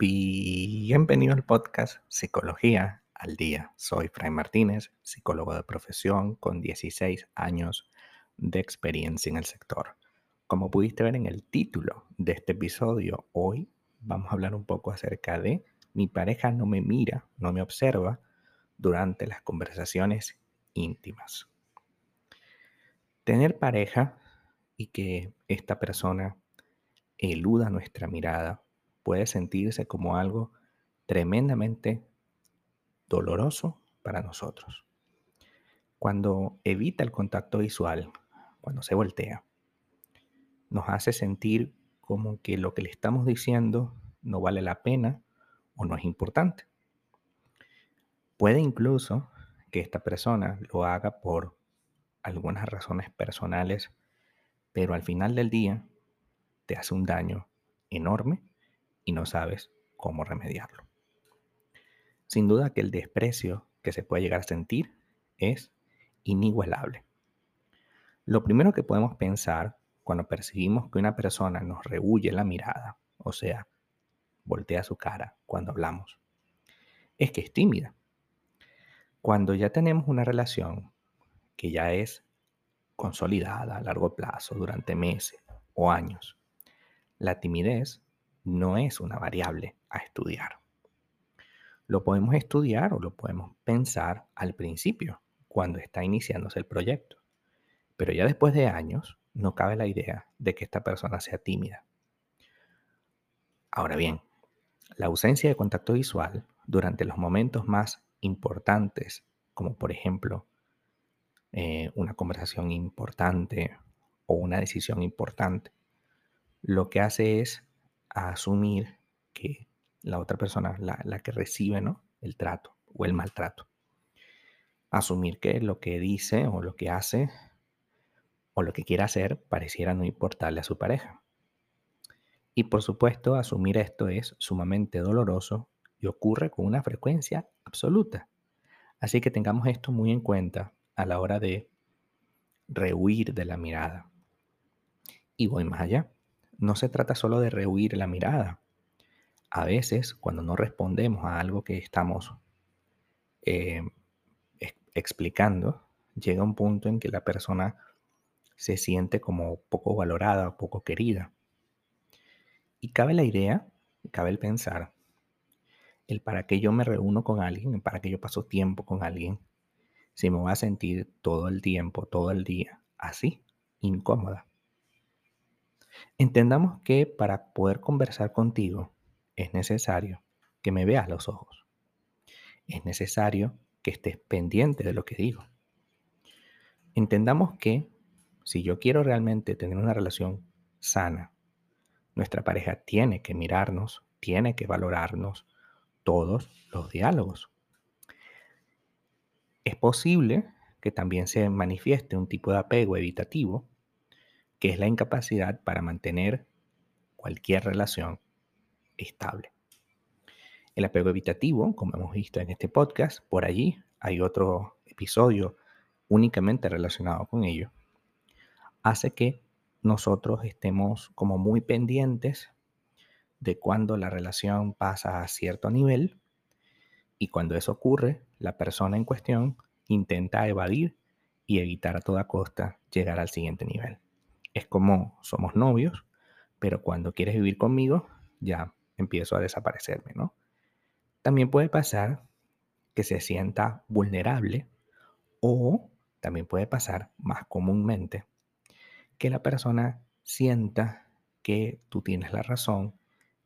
Bienvenido al podcast Psicología al Día. Soy Fray Martínez, psicólogo de profesión con 16 años de experiencia en el sector. Como pudiste ver en el título de este episodio, hoy vamos a hablar un poco acerca de mi pareja no me mira, no me observa durante las conversaciones íntimas. Tener pareja y que esta persona eluda nuestra mirada puede sentirse como algo tremendamente doloroso para nosotros. Cuando evita el contacto visual, cuando se voltea, nos hace sentir como que lo que le estamos diciendo no vale la pena o no es importante. Puede incluso que esta persona lo haga por algunas razones personales, pero al final del día te hace un daño enorme y no sabes cómo remediarlo. Sin duda que el desprecio que se puede llegar a sentir es inigualable. Lo primero que podemos pensar cuando percibimos que una persona nos rehuye la mirada, o sea, voltea su cara cuando hablamos, es que es tímida. Cuando ya tenemos una relación que ya es consolidada a largo plazo durante meses o años, la timidez no es una variable a estudiar. Lo podemos estudiar o lo podemos pensar al principio, cuando está iniciándose el proyecto. Pero ya después de años, no cabe la idea de que esta persona sea tímida. Ahora bien, la ausencia de contacto visual durante los momentos más importantes, como por ejemplo eh, una conversación importante o una decisión importante, lo que hace es asumir que la otra persona, la, que recibe ¿no? el trato o el maltrato. Asumir que lo que dice o lo que hace o lo que quiere hacer pareciera no importarle a su pareja. Y por supuesto, asumir esto es sumamente doloroso y ocurre con una frecuencia absoluta. Así que tengamos esto muy en cuenta a la hora de rehuir de la mirada. Y voy más allá. No se trata solo de rehuir la mirada, a veces cuando no respondemos a algo que estamos eh, explicando, llega un punto en que la persona se siente como poco valorada, poco querida. Y cabe la idea, cabe el pensar, el para qué yo me reúno con alguien, el para qué yo paso tiempo con alguien, si me voy a sentir todo el tiempo, todo el día, así, incómoda. Entendamos que para poder conversar contigo, es necesario que me veas los ojos. Es necesario que estés pendiente de lo que digo. Entendamos que si yo quiero realmente tener una relación sana, nuestra pareja tiene que mirarnos, tiene que valorarnos todos los diálogos. Es posible que también se manifieste un tipo de apego evitativo, que es la incapacidad para mantener cualquier relación estable. El apego evitativo, como hemos visto en este podcast, por allí hay otro episodio únicamente relacionado con ello, hace que nosotros estemos como muy pendientes de cuando la relación pasa a cierto nivel y cuando eso ocurre, la persona en cuestión intenta evadir y evitar a toda costa llegar al siguiente nivel. Es como somos novios, pero cuando quieres vivir conmigo, ya empiezo a desaparecerme, ¿no? También puede pasar que se sienta vulnerable o también puede pasar más comúnmente que la persona sienta que tú tienes la razón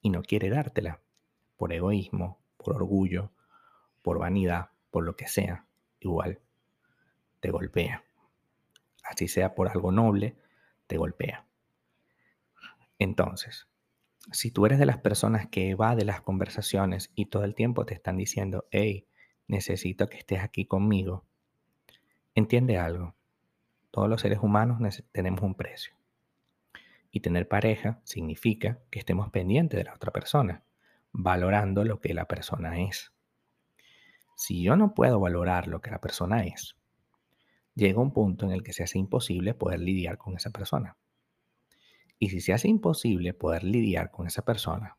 y no quiere dártela por egoísmo, por orgullo, por vanidad, por lo que sea, igual te golpea. Así sea por algo noble, te golpea. Entonces, si tú eres de las personas que va de las conversaciones y todo el tiempo te están diciendo, hey, necesito que estés aquí conmigo, entiende algo. Todos los seres humanos tenemos un precio. Y tener pareja significa que estemos pendientes de la otra persona, valorando lo que la persona es. Si yo no puedo valorar lo que la persona es, llega un punto en el que se hace imposible poder lidiar con esa persona. Y si se hace imposible poder lidiar con esa persona,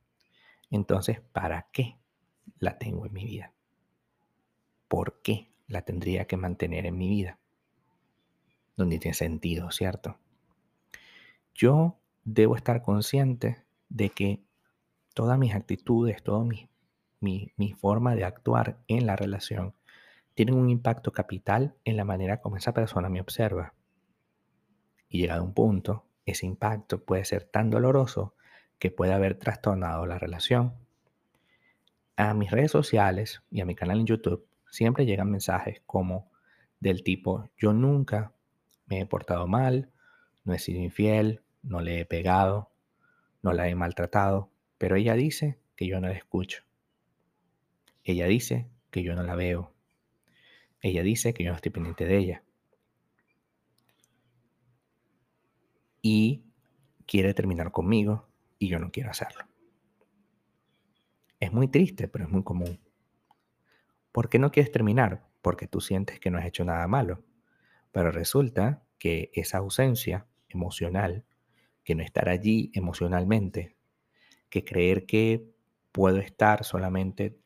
entonces, ¿para qué la tengo en mi vida? ¿Por qué la tendría que mantener en mi vida? Donde tiene sentido, ¿cierto? Yo debo estar consciente de que todas mis actitudes, toda mi, forma de actuar en la relación tienen un impacto capital en la manera como esa persona me observa. Y llegado un punto, ese impacto puede ser tan doloroso que puede haber trastornado la relación. A mis redes sociales y a mi canal en YouTube siempre llegan mensajes como del tipo, yo nunca me he portado mal, no he sido infiel, no le he pegado, no la he maltratado, pero ella dice que yo no la escucho. Ella dice que yo no la veo. Ella dice que yo no estoy pendiente de ella. Y quiere terminar conmigo y yo no quiero hacerlo. Es muy triste, pero es muy común. ¿Por qué no quieres terminar? Porque tú sientes que no has hecho nada malo. Pero resulta que esa ausencia emocional, que no estar allí emocionalmente, que creer que puedo estar solamente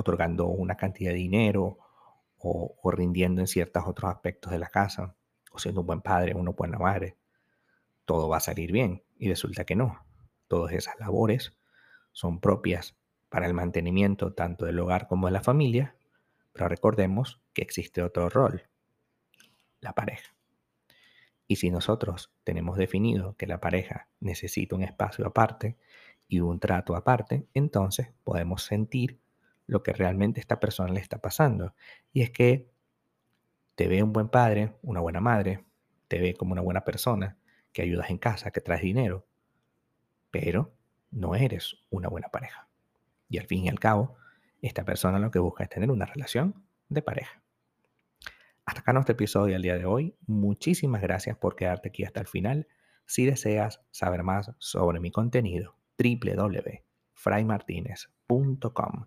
otorgando una cantidad de dinero o, rindiendo en ciertos otros aspectos de la casa, o siendo un buen padre, una buena madre, todo va a salir bien. Y resulta que no. Todas esas labores son propias para el mantenimiento tanto del hogar como de la familia, pero recordemos que existe otro rol, la pareja. Y si nosotros tenemos definido que la pareja necesita un espacio aparte y un trato aparte, entonces podemos sentir lo que realmente esta persona le está pasando. Y es que te ve un buen padre, una buena madre, te ve como una buena persona, que ayudas en casa, que traes dinero, pero no eres una buena pareja. Y al fin y al cabo, esta persona lo que busca es tener una relación de pareja. Hasta acá nuestro episodio del día de hoy. Muchísimas gracias por quedarte aquí hasta el final. Si deseas saber más sobre mi contenido, www.fraymartinez.com.